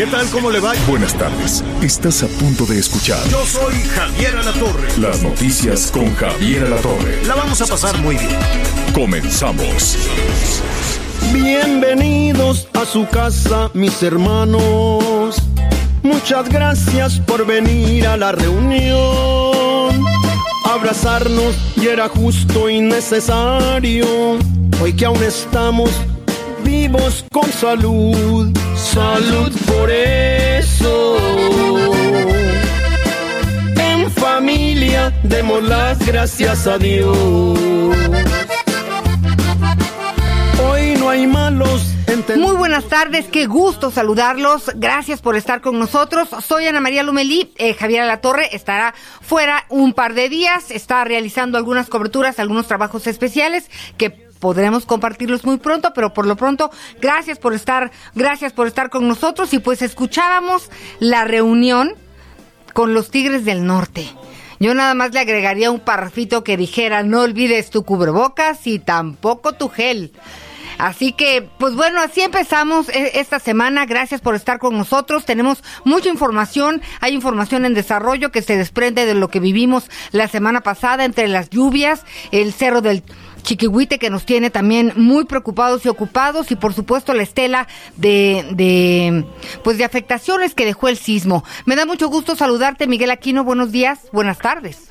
¿Qué tal? ¿Cómo le va? Buenas tardes. Estás a punto de escuchar Yo soy Javier Alatorre. las noticias con Javier Alatorre. La vamos a pasar muy bien. Comenzamos. Bienvenidos a su casa, mis hermanos. Muchas gracias por venir a la reunión. Abrazarnos y era justo y necesario. Hoy que aún estamos vivos con salud. Salud por eso. En familia demos las gracias a Dios. Hoy no hay malos. Muy buenas tardes, qué gusto saludarlos. Gracias por estar con nosotros. Soy Ana María Lumelí. Eh, Javier Alatorre estará fuera un par de días. Está realizando algunas coberturas, algunos trabajos especiales que podremos compartirlos muy pronto, pero por lo pronto, gracias por estar, gracias por estar con nosotros. Y pues escuchábamos la reunión con los Tigres del Norte. Yo nada más le agregaría un parrafito que dijera, no olvides tu cubrebocas y tampoco tu gel. Así que, pues bueno, así empezamos e- esta semana. Gracias por estar con nosotros. Tenemos mucha información. Hay información en desarrollo que se desprende de lo que vivimos la semana pasada entre las lluvias, el cerro del Chiquihuite que nos tiene también muy preocupados y ocupados y por supuesto la estela de, de pues de afectaciones que dejó el sismo. Me da mucho gusto saludarte, Miguel Aquino. Buenos días, buenas tardes.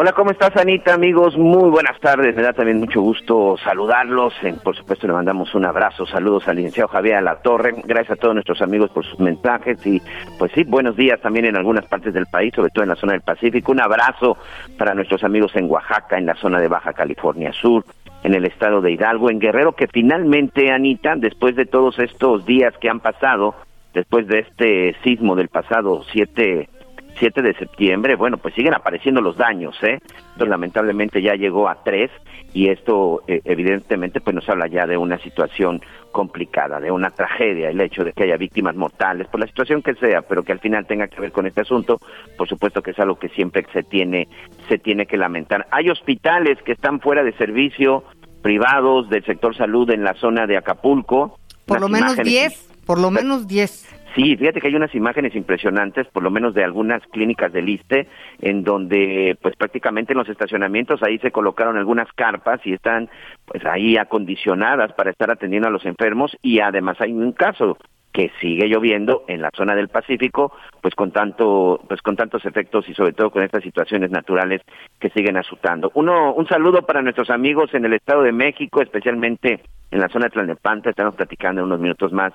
Hola, ¿cómo estás, Anita? Amigos, muy buenas tardes. Me da también mucho gusto saludarlos. Por supuesto, le mandamos un abrazo. Saludos al licenciado Javier La Torre. Gracias a todos nuestros amigos por sus mensajes. Y, pues sí, buenos días también en algunas partes del país, sobre todo en la zona del Pacífico. Un abrazo para nuestros amigos en Oaxaca, en la zona de Baja California Sur, en el estado de Hidalgo, en Guerrero, que finalmente, Anita, después de todos estos días que han pasado, después de este sismo del pasado 7 7 de septiembre, bueno, pues siguen apareciendo los daños, ¿eh? Entonces, lamentablemente ya llegó a tres y esto eh, evidentemente pues nos habla ya de una situación complicada, de una tragedia, el hecho de que haya víctimas mortales, por la situación que sea, pero que al final tenga que ver con este asunto, por supuesto que es algo que siempre se tiene se tiene que lamentar. Hay hospitales que están fuera de servicio, privados del sector salud en la zona de Acapulco. Por lo menos imágenes- 10, por lo menos 10. Sí, fíjate que hay unas imágenes impresionantes, por lo menos de algunas clínicas del ISTE, en donde pues prácticamente en los estacionamientos ahí se colocaron algunas carpas y están pues ahí acondicionadas para estar atendiendo a los enfermos y además hay un caso que sigue lloviendo en la zona del Pacífico, pues con tanto, pues con tantos efectos y sobre todo con estas situaciones naturales que siguen azotando. Uno, un saludo para nuestros amigos en el Estado de México, especialmente en la zona de Tlalnepantla, estamos platicando en unos minutos más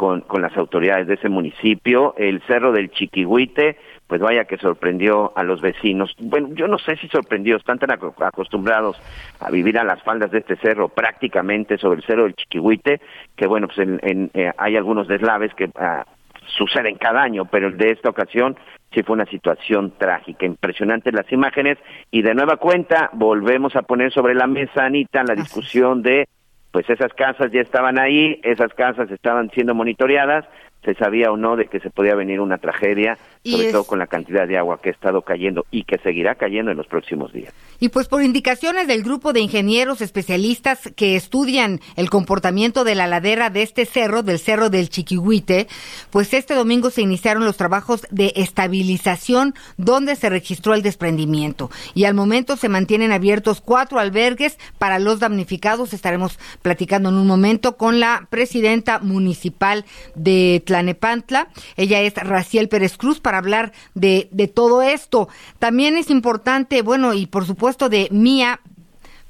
con, con las autoridades de ese municipio, el Cerro del Chiquihuite, pues vaya que sorprendió a los vecinos. Bueno, yo no sé si sorprendió, están tan aco- acostumbrados a vivir a las faldas de este cerro, prácticamente sobre el Cerro del Chiquihuite, que bueno, pues en, en, eh, hay algunos deslaves que ah, suceden cada año, pero el de esta ocasión sí fue una situación trágica, impresionante las imágenes. Y de nueva cuenta volvemos a poner sobre la mesa, Anita, la discusión de pues esas casas ya estaban ahí, esas casas estaban siendo monitoreadas, se sabía o no de que se podía venir una tragedia, sobre es- todo con la cantidad de agua que ha estado cayendo y que seguirá cayendo en los próximos días. Y pues por indicaciones del grupo de ingenieros especialistas que estudian el comportamiento de la ladera de este cerro, del cerro del Chiquihuite, pues este domingo se iniciaron los trabajos de estabilización donde se registró el desprendimiento. Y al momento se mantienen abiertos cuatro albergues para los damnificados. Estaremos platicando en un momento con la presidenta municipal de Tlanepantla. Ella es Raciel Pérez Cruz para hablar de, de todo esto. También es importante, bueno, y por supuesto de Mía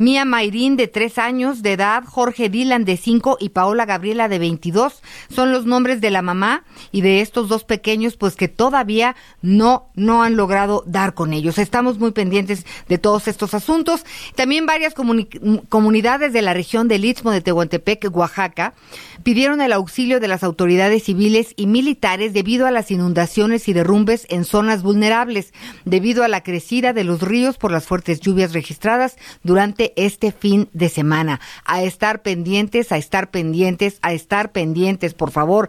Mía Mayrín de tres años de edad, Jorge Dylan de cinco y Paola Gabriela de 22 son los nombres de la mamá y de estos dos pequeños pues que todavía no, no han logrado dar con ellos. Estamos muy pendientes de todos estos asuntos. También varias comunidades de la región del Istmo de Tehuantepec, Oaxaca, pidieron el auxilio de las autoridades civiles y militares debido a las inundaciones y derrumbes en zonas vulnerables, debido a la crecida de los ríos por las fuertes lluvias registradas durante este fin de semana. A estar pendientes, a estar pendientes, a estar pendientes, por favor.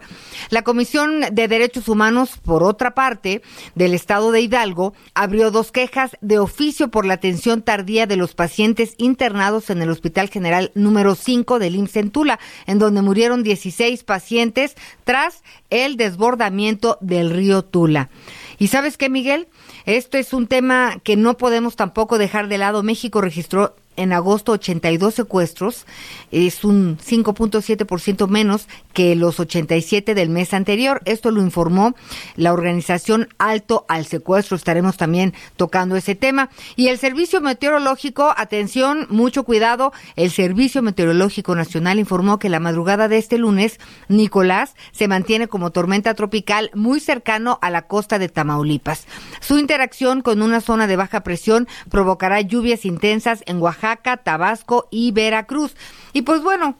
La Comisión de Derechos Humanos, por otra parte, del Estado de Hidalgo, abrió dos quejas de oficio por la atención tardía de los pacientes internados en el Hospital General número 5 del IMSS en Tula, en donde murieron 16 pacientes tras el desbordamiento del río Tula. ¿Y sabes qué, Miguel? Esto es un tema que no podemos tampoco dejar de lado. México registró en agosto 82 secuestros, es un 5.7% menos que los 87 del mes anterior. Esto lo informó la organización Alto al Secuestro. Estaremos también tocando ese tema. Y el Servicio Meteorológico, atención, mucho cuidado, el Servicio Meteorológico Nacional informó que la madrugada de este lunes, Nicolás se mantiene como tormenta tropical muy cercano a la costa de Tamaulipas. Su interacción con una zona de baja presión provocará lluvias intensas en Oaxaca Oaxaca, Tabasco y Veracruz. Y pues bueno,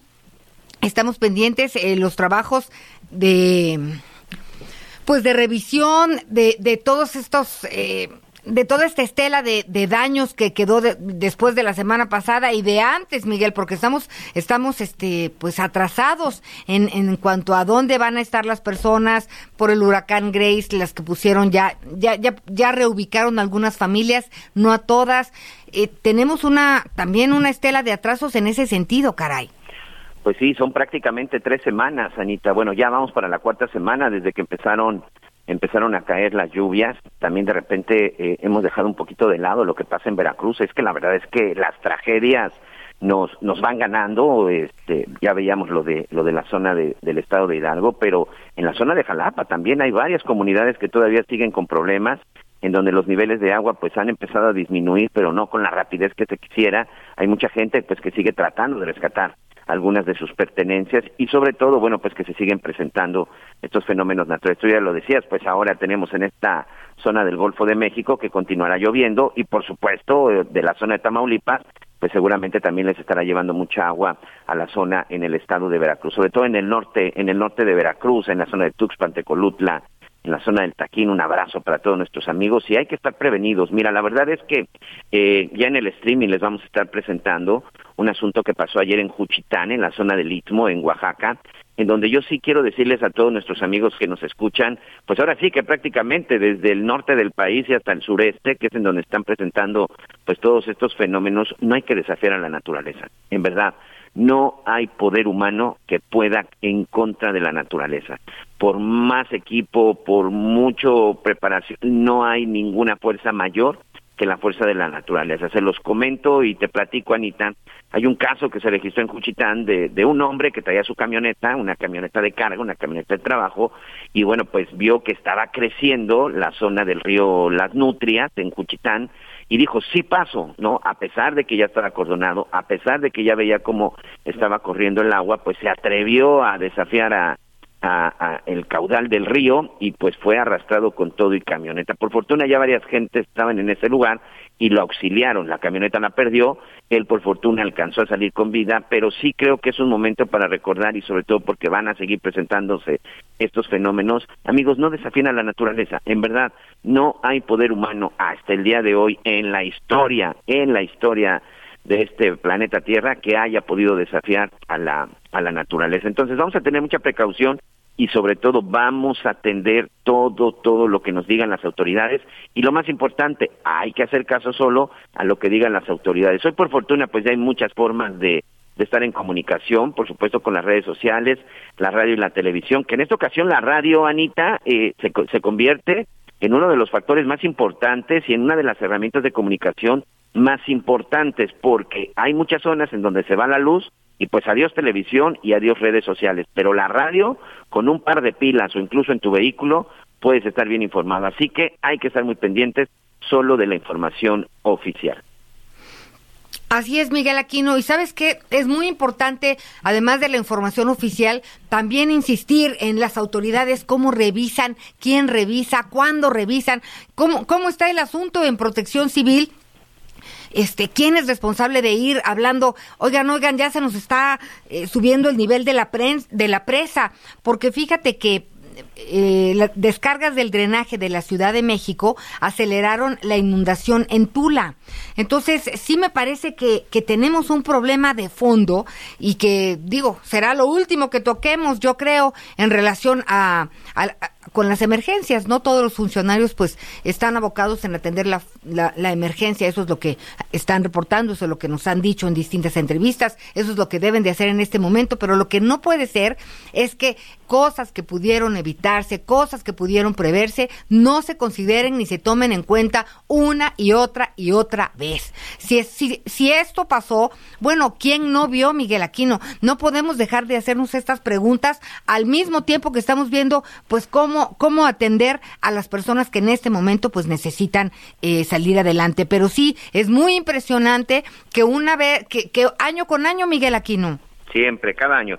estamos pendientes en los trabajos de pues de revisión de, de todos estos eh, de toda esta estela de, de daños que quedó después de la semana pasada y de antes, Miguel, porque estamos, estamos, este, pues atrasados en, en cuanto a dónde van a estar las personas por el huracán Grace, las que pusieron ya, ya, ya, ya reubicaron algunas familias, no a todas. Eh, tenemos una, también una estela de atrasos en ese sentido, caray. Pues sí, son prácticamente tres semanas, Anita. Bueno, ya vamos para la cuarta semana desde que empezaron empezaron a caer las lluvias, también de repente eh, hemos dejado un poquito de lado lo que pasa en Veracruz, es que la verdad es que las tragedias nos nos van ganando, este ya veíamos lo de lo de la zona de, del estado de Hidalgo, pero en la zona de Jalapa también hay varias comunidades que todavía siguen con problemas en donde los niveles de agua pues han empezado a disminuir, pero no con la rapidez que se quisiera. Hay mucha gente pues que sigue tratando de rescatar algunas de sus pertenencias y sobre todo, bueno, pues que se siguen presentando estos fenómenos naturales. Tú ya lo decías, pues ahora tenemos en esta zona del Golfo de México que continuará lloviendo y por supuesto eh, de la zona de Tamaulipas, pues seguramente también les estará llevando mucha agua a la zona en el estado de Veracruz, sobre todo en el norte, en el norte de Veracruz, en la zona de Tuxpan, Tecolutla, en la zona del Taquín. Un abrazo para todos nuestros amigos y hay que estar prevenidos. Mira, la verdad es que eh, ya en el streaming les vamos a estar presentando un asunto que pasó ayer en Juchitán, en la zona del Istmo, en Oaxaca, en donde yo sí quiero decirles a todos nuestros amigos que nos escuchan, pues ahora sí que prácticamente desde el norte del país y hasta el sureste, que es en donde están presentando pues todos estos fenómenos, no hay que desafiar a la naturaleza. En verdad, no hay poder humano que pueda en contra de la naturaleza. Por más equipo, por mucho preparación, no hay ninguna fuerza mayor que la fuerza de la naturaleza. Se los comento y te platico, Anita. Hay un caso que se registró en Juchitán de, de un hombre que traía su camioneta, una camioneta de carga, una camioneta de trabajo, y bueno, pues vio que estaba creciendo la zona del río Las Nutrias en Juchitán, y dijo, sí paso, ¿no? A pesar de que ya estaba acordonado, a pesar de que ya veía cómo estaba corriendo el agua, pues se atrevió a desafiar a, a, el caudal del río y pues fue arrastrado con todo y camioneta. Por fortuna ya varias gentes estaban en ese lugar y lo auxiliaron. La camioneta la perdió, él por fortuna alcanzó a salir con vida, pero sí creo que es un momento para recordar y sobre todo porque van a seguir presentándose estos fenómenos. Amigos, no desafíen a la naturaleza. En verdad, no hay poder humano hasta el día de hoy en la historia, en la historia de este planeta Tierra que haya podido desafiar a la a la naturaleza. Entonces vamos a tener mucha precaución y sobre todo vamos a atender todo, todo lo que nos digan las autoridades y lo más importante, hay que hacer caso solo a lo que digan las autoridades. Hoy por fortuna pues ya hay muchas formas de, de estar en comunicación, por supuesto con las redes sociales, la radio y la televisión, que en esta ocasión la radio, Anita, eh, se, se convierte en uno de los factores más importantes y en una de las herramientas de comunicación más importantes, porque hay muchas zonas en donde se va la luz y pues adiós televisión y adiós redes sociales. Pero la radio, con un par de pilas o incluso en tu vehículo, puedes estar bien informado. Así que hay que estar muy pendientes solo de la información oficial. Así es, Miguel Aquino. Y sabes qué, es muy importante, además de la información oficial, también insistir en las autoridades, cómo revisan, quién revisa, cuándo revisan, cómo, cómo está el asunto en protección civil este, quién es responsable de ir hablando, oigan, oigan, ya se nos está eh, subiendo el nivel de la, de la presa, porque fíjate que eh, las descargas del drenaje de la Ciudad de México aceleraron la inundación en Tula. Entonces, sí me parece que, que tenemos un problema de fondo y que, digo, será lo último que toquemos, yo creo, en relación a, a con las emergencias. No todos los funcionarios pues están abocados en atender la, la, emergencia. Eso es lo que están reportando, eso es lo que nos han dicho en distintas entrevistas, eso es lo que deben de hacer en este momento. Pero lo que no puede ser es que cosas que pudieron evitarse, cosas que pudieron preverse, no se consideren ni se tomen en cuenta una y otra y otra vez. Si, si, si esto pasó, bueno, ¿quién no vio Miguel Aquino? No podemos dejar de hacernos estas preguntas al mismo tiempo que estamos viendo pues cómo cómo, atender a las personas que en este momento pues necesitan eh, salir adelante. Pero sí, es muy impresionante que una vez, que, año con año, Miguel Aquino. Siempre, cada año.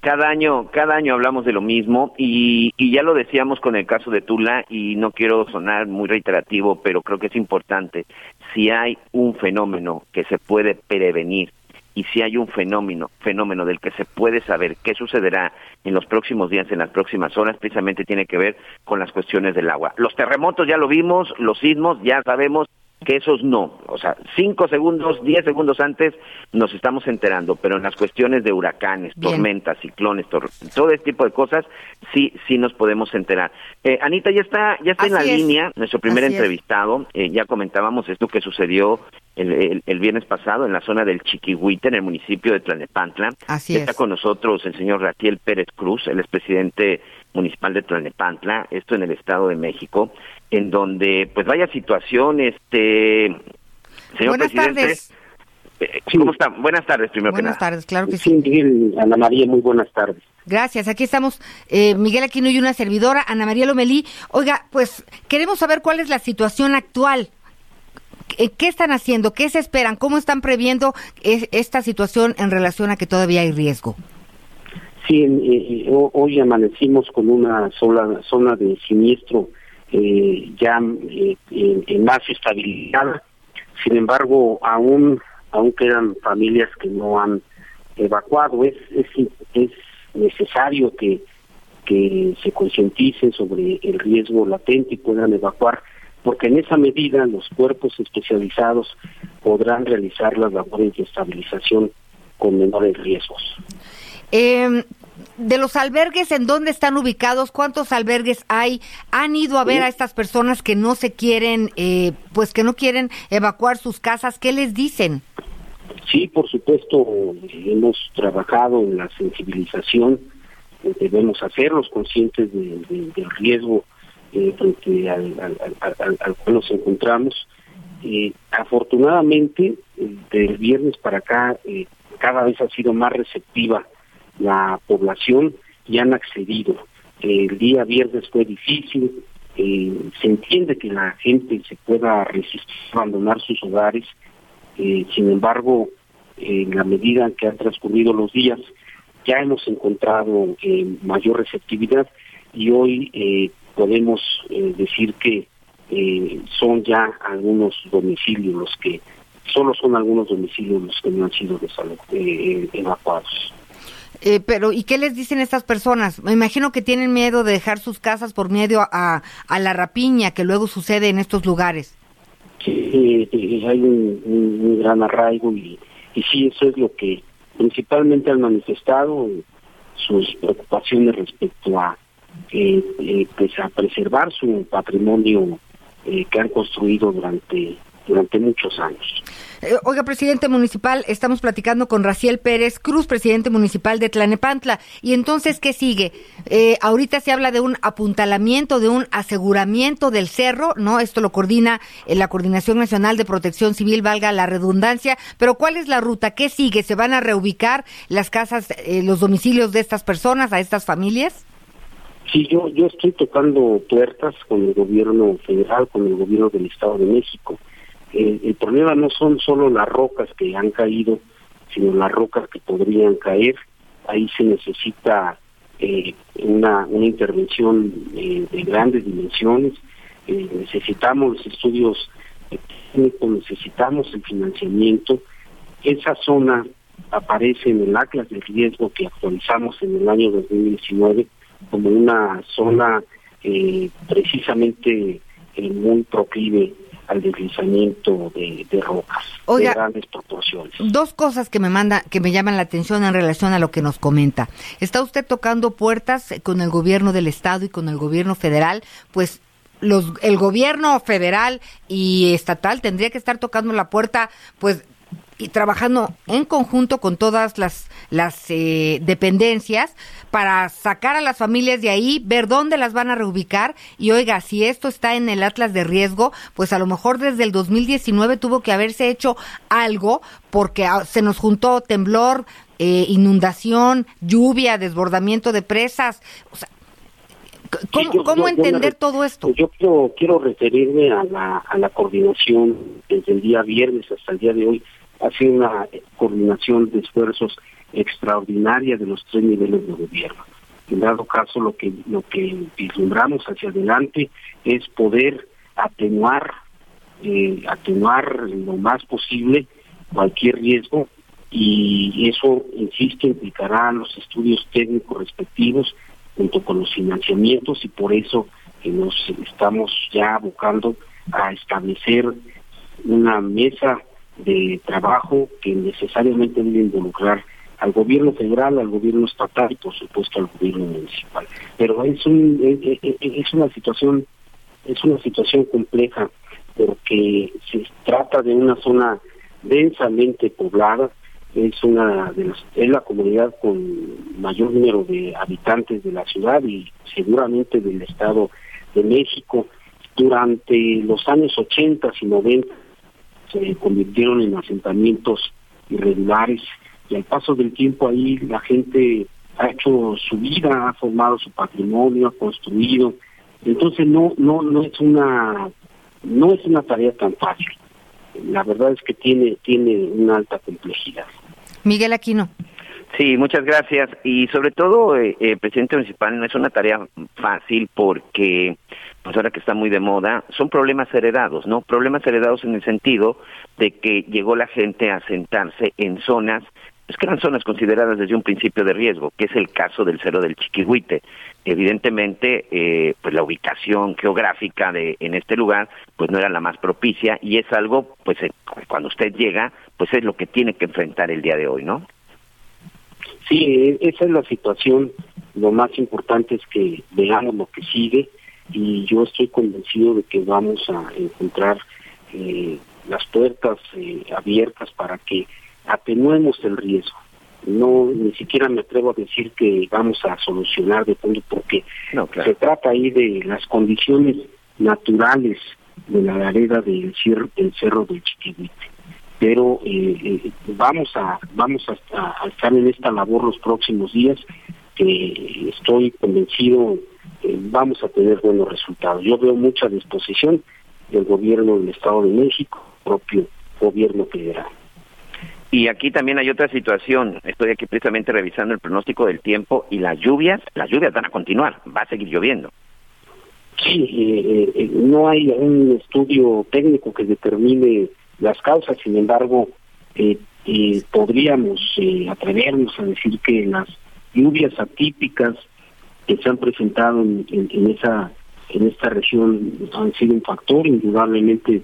cada año, cada año hablamos de lo mismo y, y ya lo decíamos con el caso de Tula y no quiero sonar muy reiterativo, pero creo que es importante. Si hay un fenómeno que se puede prevenir y si hay un fenómeno, fenómeno del que se puede saber qué sucederá en los próximos días, en las próximas horas, precisamente tiene que ver con las cuestiones del agua. Los terremotos ya lo vimos, los sismos ya sabemos que esos no, o sea, cinco segundos, diez segundos antes nos estamos enterando, pero en las cuestiones de huracanes, tormentas, ciclones, todo este tipo de cosas, sí, sí nos podemos enterar. Eh, Anita ya está, ya está en la línea, nuestro primer entrevistado, eh, ya comentábamos esto que sucedió el, el, viernes pasado en la zona del Chiquihuite, en el municipio de Tlanepantla. Así está con nosotros el señor Ratiel Pérez Cruz, el presidente municipal de Tlanepantla, esto en el Estado de México en donde pues vaya situación, este señor Buenas Tardes. Eh, ¿Cómo está? Buenas tardes, primero buenas que nada. tardes, claro que sí. sí. Ana María, muy buenas tardes. Gracias, aquí estamos eh, Miguel Aquino y una servidora, Ana María Lomelí. Oiga, pues queremos saber cuál es la situación actual. ¿Qué están haciendo? ¿Qué se esperan? ¿Cómo están previendo esta situación en relación a que todavía hay riesgo? Sí, eh, hoy amanecimos con una sola zona de siniestro eh, ya eh, más estabilidad. Sin embargo, aún, aún quedan familias que no han evacuado. Es, es, es necesario que, que se concienticen sobre el riesgo latente y puedan evacuar, porque en esa medida los cuerpos especializados podrán realizar las labores de estabilización con menores riesgos. Eh, de los albergues, ¿en dónde están ubicados? ¿Cuántos albergues hay? ¿Han ido a ver a estas personas que no se quieren, eh, pues que no quieren evacuar sus casas? ¿Qué les dicen? Sí, por supuesto, hemos trabajado en la sensibilización, eh, debemos hacerlos conscientes del riesgo eh, frente al, al, cual nos encontramos. afortunadamente, del viernes para acá, cada vez ha sido más receptiva la población ya han accedido. El día viernes fue difícil, eh, se entiende que la gente se pueda resistir abandonar sus hogares, eh, sin embargo, en la medida en que han transcurrido los días, ya hemos encontrado eh, mayor receptividad y hoy podemos decir que son ya algunos domicilios los que, solo son algunos domicilios los que no han sido evacuados. Eh, pero, ¿y qué les dicen estas personas? Me imagino que tienen miedo de dejar sus casas por miedo a, a la rapiña que luego sucede en estos lugares. Sí, hay un, gran arraigo y, y sí, eso es lo que principalmente han manifestado sus preocupaciones respecto a eh, eh, pues a preservar su patrimonio que han construido durante durante muchos años. Eh, oiga, presidente municipal, estamos platicando con Raciel Pérez Cruz, presidente municipal de Tlanepantla. Y entonces, ¿qué sigue? Eh, ahorita se habla de un apuntalamiento, de un aseguramiento del cerro, ¿no? Esto lo coordina eh, la Coordinación Nacional de Protección Civil, valga la redundancia. Pero ¿cuál es la ruta? ¿Qué sigue? ¿Se van a reubicar las casas, los domicilios de estas personas, a estas familias? Sí, yo, yo estoy tocando puertas con el gobierno federal, con el gobierno del Estado de México Eh, el problema no son solo las rocas que han caído, sino las rocas que podrían caer. Ahí se necesita eh, una, una intervención eh, de grandes dimensiones. Eh, necesitamos estudios técnicos, necesitamos el financiamiento. Esa zona aparece en el Atlas de Riesgo que actualizamos en el año 2019 como una zona eh, precisamente eh, muy proclive al deslizamiento de, de rocas Oiga, de grandes proporciones. Dos cosas que me manda, que me llaman la atención en relación a lo que nos comenta. Está usted tocando puertas con el gobierno del estado y con el gobierno federal, pues los, el gobierno federal y estatal tendría que estar tocando la puerta, pues y trabajando en conjunto con todas las, las eh, dependencias para sacar a las familias de ahí, ver dónde las van a reubicar y oiga, si esto está en el Atlas de riesgo, pues a lo mejor desde el 2019 tuvo que haberse hecho algo porque ah, se nos juntó temblor, eh, inundación, lluvia, desbordamiento de presas, o sea, ¿Cómo, Sí, yo- cómo yo- yo entender todo esto? Yo quiero, quiero referirme a la, a la coordinación desde el día viernes hasta el día de hoy. Ha sido una coordinación de esfuerzos extraordinaria de los tres niveles de gobierno. En dado caso, lo que, lo que vislumbramos hacia adelante es poder atenuar, eh, atenuar lo más posible cualquier riesgo y eso, insisto, implicará los estudios técnicos respectivos junto con los financiamientos y por eso nos estamos ya abocando a establecer una mesa de trabajo que necesariamente debe involucrar al gobierno federal, al gobierno estatal y por supuesto al gobierno municipal. Pero es un es, una situación es una situación compleja porque se trata de una zona densamente poblada, es una de las, es la comunidad con mayor número de habitantes de la ciudad y seguramente del estado de México. Durante los años 80 y 90 se convirtieron en asentamientos irregulares y al paso del tiempo ahí la gente ha hecho su vida, ha formado su patrimonio, ha construido. Entonces no no no es una no es una tarea tan fácil. La verdad es que tiene tiene una alta complejidad. Miguel Aquino. Sí, muchas gracias. Y sobre todo, eh, eh, presidente municipal, no es una tarea fácil porque, pues ahora que está muy de moda, son problemas heredados, ¿no? Problemas heredados en el sentido de que llegó la gente a sentarse en zonas, pues que eran zonas consideradas desde un principio de riesgo, que es el caso del Cerro del Chiquihuite. Evidentemente, eh, pues la ubicación geográfica de en este lugar, pues no era la más propicia y es algo, pues eh, cuando usted llega, pues es lo que tiene que enfrentar el día de hoy, ¿no? Sí, esa es la situación. Lo más importante es que veamos lo que sigue y yo estoy convencido de que vamos a encontrar eh, las puertas eh, abiertas para que atenuemos el riesgo. No, ni siquiera me atrevo a decir que vamos a solucionar de fondo porque No, claro. se trata ahí de las condiciones naturales de la ladera del, del cerro del Chiquihuite pero eh, eh, vamos a vamos a, a- a estar en esta labor los próximos días que estoy convencido que vamos a tener buenos resultados yo veo mucha disposición del gobierno del Estado de México propio gobierno federal Y aquí también hay otra situación. Estoy aquí precisamente revisando el pronóstico del tiempo y las lluvias, las lluvias van a continuar, va a seguir lloviendo. Sí, eh, eh, no hay un estudio técnico que determine las causas, sin embargo, eh, eh, podríamos eh, atrevernos a decir que las lluvias atípicas que se han presentado en, en- en esa en esta región han sido un factor, indudablemente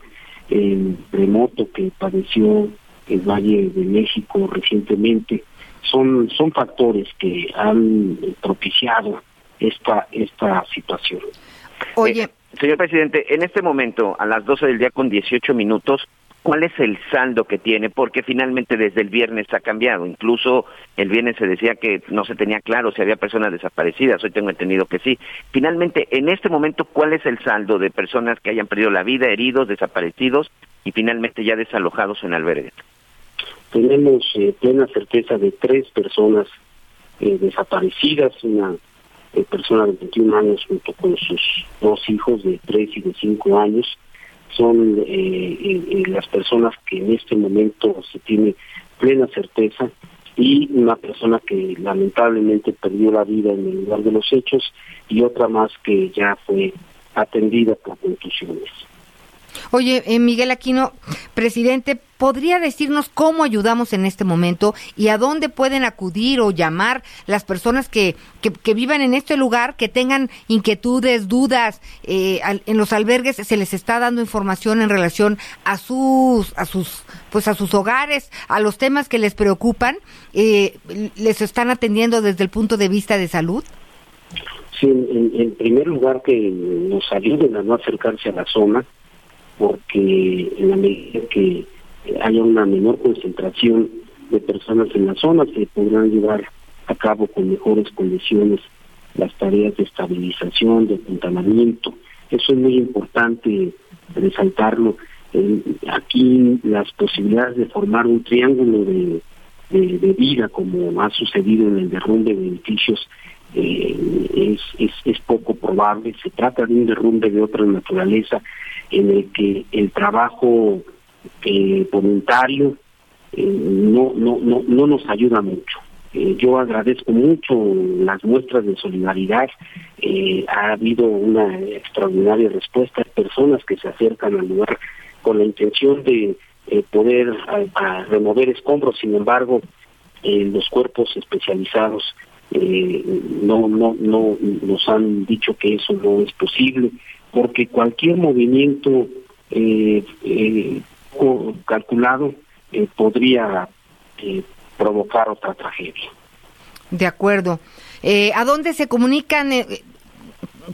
el terremoto que padeció el Valle de México recientemente son son factores que han propiciado esta esta situación. Oye, Eh, señor presidente, en este momento, a las 12 del día con 18 minutos, ¿cuál es el saldo que tiene? Porque finalmente desde el viernes ha cambiado. Incluso el viernes se decía que no se tenía claro si había personas desaparecidas. Hoy tengo entendido que sí. Finalmente, en este momento, ¿cuál es el saldo de personas que hayan perdido la vida, heridos, desaparecidos y finalmente ya desalojados en albergues? tenemos eh, plena certeza de tres personas eh, desaparecidas, una eh, persona de 21 años junto con sus dos hijos de 3 y de 5 años, son eh, las personas que en este momento se tiene plena certeza y una persona que lamentablemente perdió la vida en el lugar de los hechos y otra más que ya fue atendida por contusiones. Oye, eh, Miguel Aquino, presidente, ¿podría decirnos cómo ayudamos en este momento y a dónde pueden acudir o llamar las personas que, que, vivan en este lugar, que tengan inquietudes, dudas? Eh, en los albergues se les está dando información en relación a sus, a sus, pues a sus hogares, a los temas que les preocupan. Eh, ¿Les están atendiendo desde el punto de vista de salud? Sí, en, en primer lugar que nos ayuden a no acercarse a la zona porque en la medida que haya una menor concentración de personas en la zona se podrán llevar a cabo con mejores condiciones las tareas de estabilización, de apuntalamiento. Eso es muy importante resaltarlo. aquí las posibilidades de formar un triángulo de, vida, como ha sucedido en el derrumbe de edificios, eh, es, es poco probable. Se trata de un derrumbe de otra naturaleza en el que el trabajo eh, voluntario eh, no, no, no, no nos ayuda mucho. Eh, yo agradezco mucho las muestras de solidaridad. ha habido una extraordinaria respuesta. personas que se acercan al lugar con la intención de poder remover escombros. Sin embargo, los cuerpos especializados no, no, no nos han dicho que eso no es posible porque cualquier movimiento eh, eh, calculado eh, podría provocar otra tragedia. De acuerdo. ¿A dónde se comunican?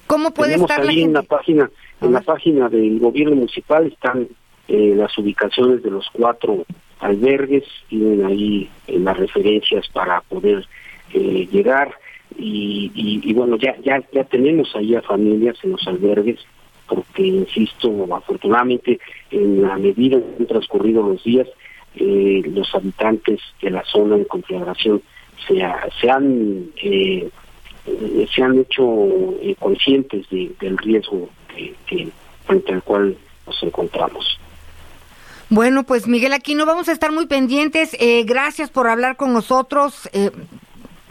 ¿Cómo puede estar la en la página, en la página del gobierno municipal están las ubicaciones de los cuatro albergues, tienen ahí las referencias para poder llegar y, bueno, ya, ya, ya tenemos ahí a familias en los albergues, porque, insisto, afortunadamente, en la medida que han transcurrido los días, eh, los habitantes de la zona de confederación se, se han eh, se han hecho eh, conscientes del riesgo que, frente al cual nos encontramos. Bueno, pues Miguel, aquí no vamos a estar muy pendientes. gracias por hablar con nosotros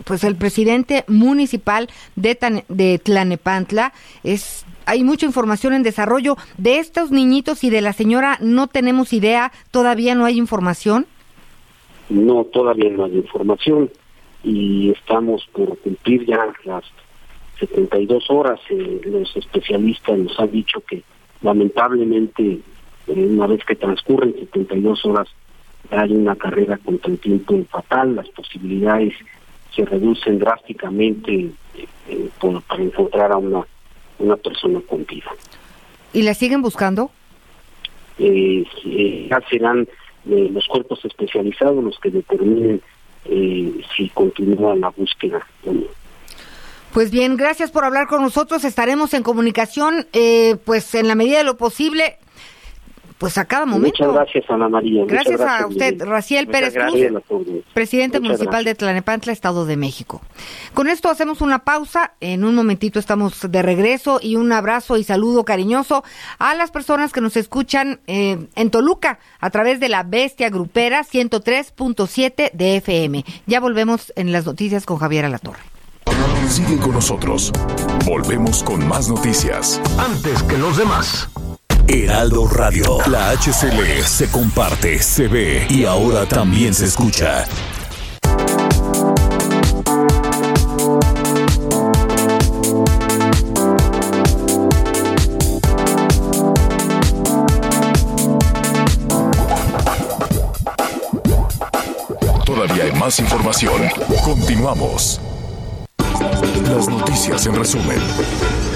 pues el presidente municipal de, de Tlanepantla. Es hay mucha información en desarrollo de estos niñitos y de la señora. No tenemos idea, todavía no hay información. No, todavía no hay información. Y estamos por cumplir ya las 72 horas. Eh, los especialistas nos han dicho que lamentablemente eh, una vez que transcurren 72 horas hay una carrera contra el tiempo fatal, las posibilidades se reducen drásticamente eh, para encontrar a una, una persona con vida. ¿Y la siguen buscando? Eh, eh, ya serán los cuerpos especializados los que determinen si continúa la búsqueda Pues bien, gracias por hablar con nosotros. Estaremos en comunicación, pues en la medida de lo posible pues a cada momento. Muchas gracias, Ana María. Gracias, a usted, Raciel Pérez Cruz, presidente municipal de Tlanepantla, Estado de México. Con esto hacemos una pausa. En un momentito estamos de regreso y un abrazo y saludo cariñoso a las personas que nos escuchan eh, en Toluca a través de la Bestia Grupera 103.7 de FM. Ya volvemos en las noticias con Javier Alatorre. Sigue con nosotros. Volvemos con más noticias. Antes que los demás. Heraldo Radio. La HCL se comparte, se ve y ahora también se escucha. Todavía hay más información. Continuamos. Las noticias en resumen.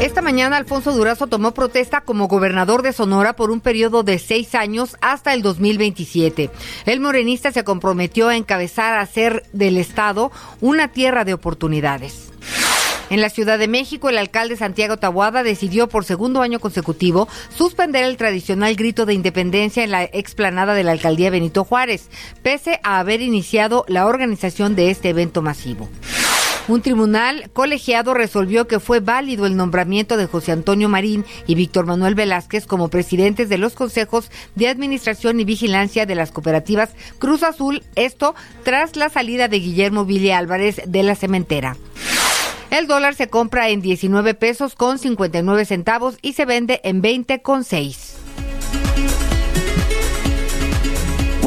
Esta mañana Alfonso Durazo tomó protesta como gobernador de Sonora por un periodo de seis años hasta el 2027. El morenista se comprometió a encabezar a hacer del Estado una tierra de oportunidades. En la Ciudad de México, el alcalde Santiago Tabuada decidió por segundo año consecutivo suspender el tradicional grito de independencia en la explanada de la alcaldía Benito Juárez, pese a haber iniciado la organización de este evento masivo. Un tribunal colegiado resolvió que fue válido el nombramiento de José Antonio Marín y Víctor Manuel Velázquez como presidentes de los consejos de administración y vigilancia de las cooperativas Cruz Azul, esto tras la salida de Guillermo Ville Álvarez de la cementera. El dólar se compra en 19 pesos con 59 centavos y se vende en 20 con 6.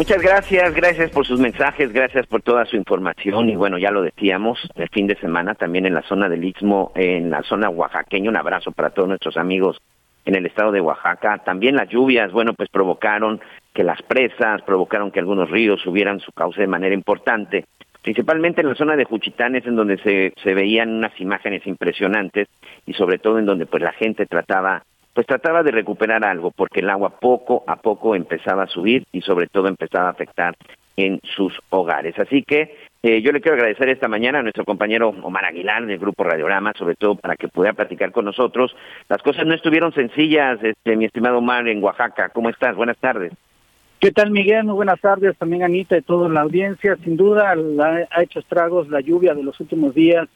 Muchas gracias, gracias por sus mensajes, gracias por toda su información y bueno, ya lo decíamos, el fin de semana también en la zona del Istmo, en la zona oaxaqueña, un abrazo para todos nuestros amigos en el estado de Oaxaca. También las lluvias, bueno, pues provocaron que las presas, provocaron que algunos ríos subieran su cauce de manera importante. Principalmente en la zona de Juchitán es en donde se, se veían unas imágenes impresionantes y sobre todo en donde pues la gente trataba pues trataba de recuperar algo, porque el agua poco a poco empezaba a subir y sobre todo empezaba a afectar en sus hogares. Así que eh, yo le quiero agradecer esta mañana a nuestro compañero Omar Aguilar del Grupo Radiorama, sobre todo para que pudiera platicar con nosotros. Las cosas no estuvieron sencillas, este, mi estimado Omar, en Oaxaca. ¿Cómo estás? Buenas tardes. ¿Qué tal, Miguel? Muy buenas tardes. También Anita y toda la audiencia. Sin duda ha hecho estragos la lluvia de los últimos días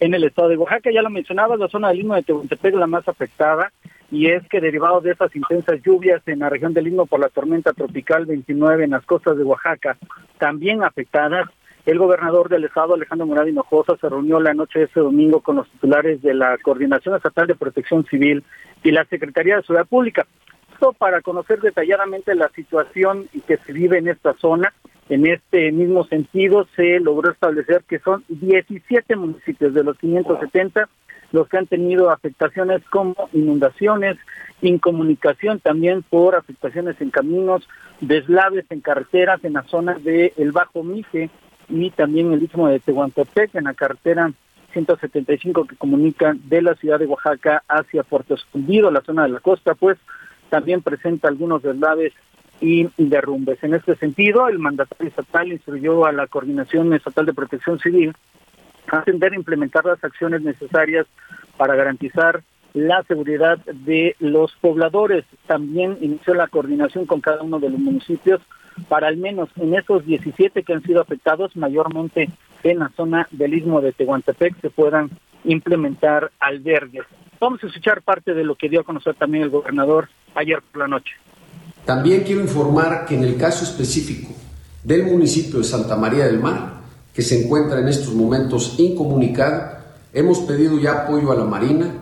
en el estado de Oaxaca. Ya lo mencionabas, la zona del Istmo de Tehuantepec la más afectada y es que derivado de esas intensas lluvias en la región del Istmo por la tormenta tropical 29 en las costas de Oaxaca, también afectadas, el gobernador del estado, Alejandro Morado Hinojosa, se reunió la noche de ese domingo con los titulares de la Coordinación Estatal de Protección Civil y la Secretaría de Seguridad Pública. Esto para conocer detalladamente la situación que se vive en esta zona. En este mismo sentido, se logró establecer que son 17 municipios de los 570 los que han tenido afectaciones como inundaciones, incomunicación también por afectaciones en caminos, deslaves en carreteras en la zona del el Bajo Mije y también el istmo de Tehuantepec en la carretera 175 que comunica de la ciudad de Oaxaca hacia Puerto Escondido, la zona de la costa, pues también presenta algunos deslaves y derrumbes. En este sentido, el mandatario estatal instruyó a la Coordinación Estatal de Protección Civil atender e implementar las acciones necesarias para garantizar la seguridad de los pobladores. También inició la coordinación con cada uno de los municipios para al menos en esos 17 que han sido afectados, mayormente en la zona del istmo de Tehuantepec, se puedan implementar albergues. Vamos a escuchar parte de lo que dio a conocer también el gobernador ayer por la noche. También quiero informar que en el caso específico del municipio de Santa María del Mar, que se encuentra en estos momentos incomunicado, hemos pedido ya apoyo a la Marina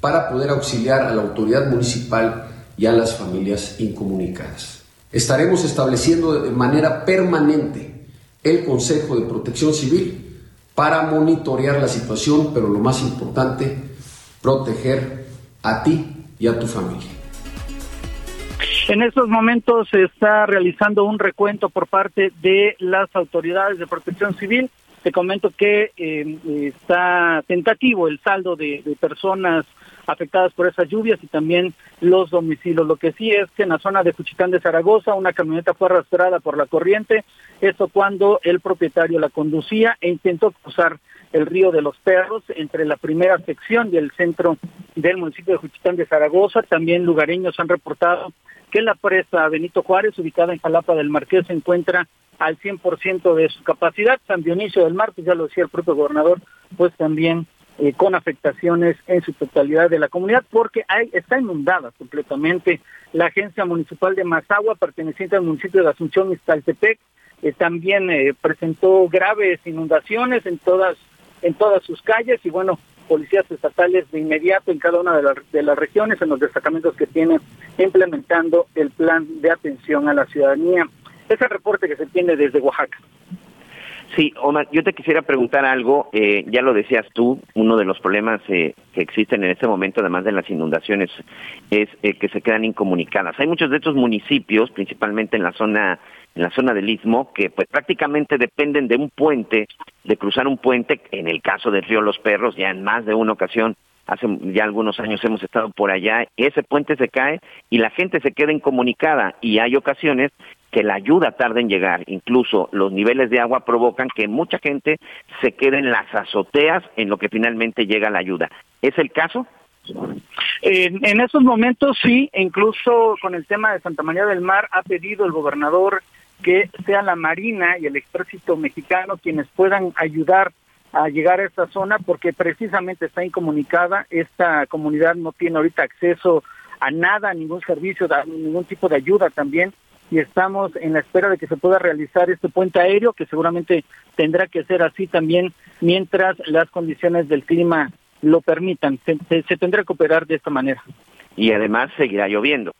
para poder auxiliar a la autoridad municipal y a las familias incomunicadas. Estaremos estableciendo de manera permanente el Consejo de Protección Civil para monitorear la situación, pero lo más importante, proteger a ti y a tu familia. En estos momentos se está realizando un recuento por parte de las autoridades de protección civil. Te comento que eh, está tentativo el saldo de, personas afectadas por esas lluvias y también los domicilios. Lo que sí es que en la zona de Cuchitán de Zaragoza una camioneta fue arrastrada por la corriente, esto cuando el propietario la conducía e intentó cruzar el río de los Perros entre la primera sección del centro del municipio de Juchitán de Zaragoza. También lugareños han reportado que la presa Benito Juárez, ubicada en Jalapa del Marqués, se encuentra al 100% de su capacidad. San Dionisio del Mar, pues ya lo decía el propio gobernador, pues también eh, con afectaciones en su totalidad de la comunidad, porque hay, está inundada completamente la agencia municipal de Mazagua, perteneciente al municipio de Asunción, Iztaltepec, eh, también eh, presentó graves inundaciones en todas en todas sus calles y bueno policías estatales de inmediato en cada una de, de las regiones, en los destacamentos que tienen, implementando el plan de atención a la ciudadanía. Ese reporte que se tiene desde Oaxaca. Sí, Omar, yo te quisiera preguntar algo, eh, ya lo decías tú, uno de los problemas eh, que existen en este momento, además de las inundaciones, es eh, que se quedan incomunicadas. Hay muchos de estos municipios, principalmente en la zona en la zona del istmo, que pues prácticamente dependen de un puente, de cruzar un puente, en el caso del río Los Perros, ya en más de una ocasión, hace ya algunos años hemos estado por allá, ese puente se cae y la gente se queda incomunicada y hay ocasiones que la ayuda tarda en llegar, incluso los niveles de agua provocan que mucha gente se quede en las azoteas en lo que finalmente llega la ayuda. ¿Es el caso? En, en esos momentos sí, incluso con el tema de Santa María del Mar ha pedido el gobernador que sea la Marina y el Ejército mexicano quienes puedan ayudar a llegar a esta zona porque precisamente está incomunicada. Esta comunidad no tiene ahorita acceso a nada, a ningún servicio, a ningún tipo de ayuda también. Y estamos en la espera de que se pueda realizar este puente aéreo, que seguramente tendrá que ser así también mientras las condiciones del clima lo permitan. Se, se tendrá que operar de esta manera. Y además seguirá lloviendo.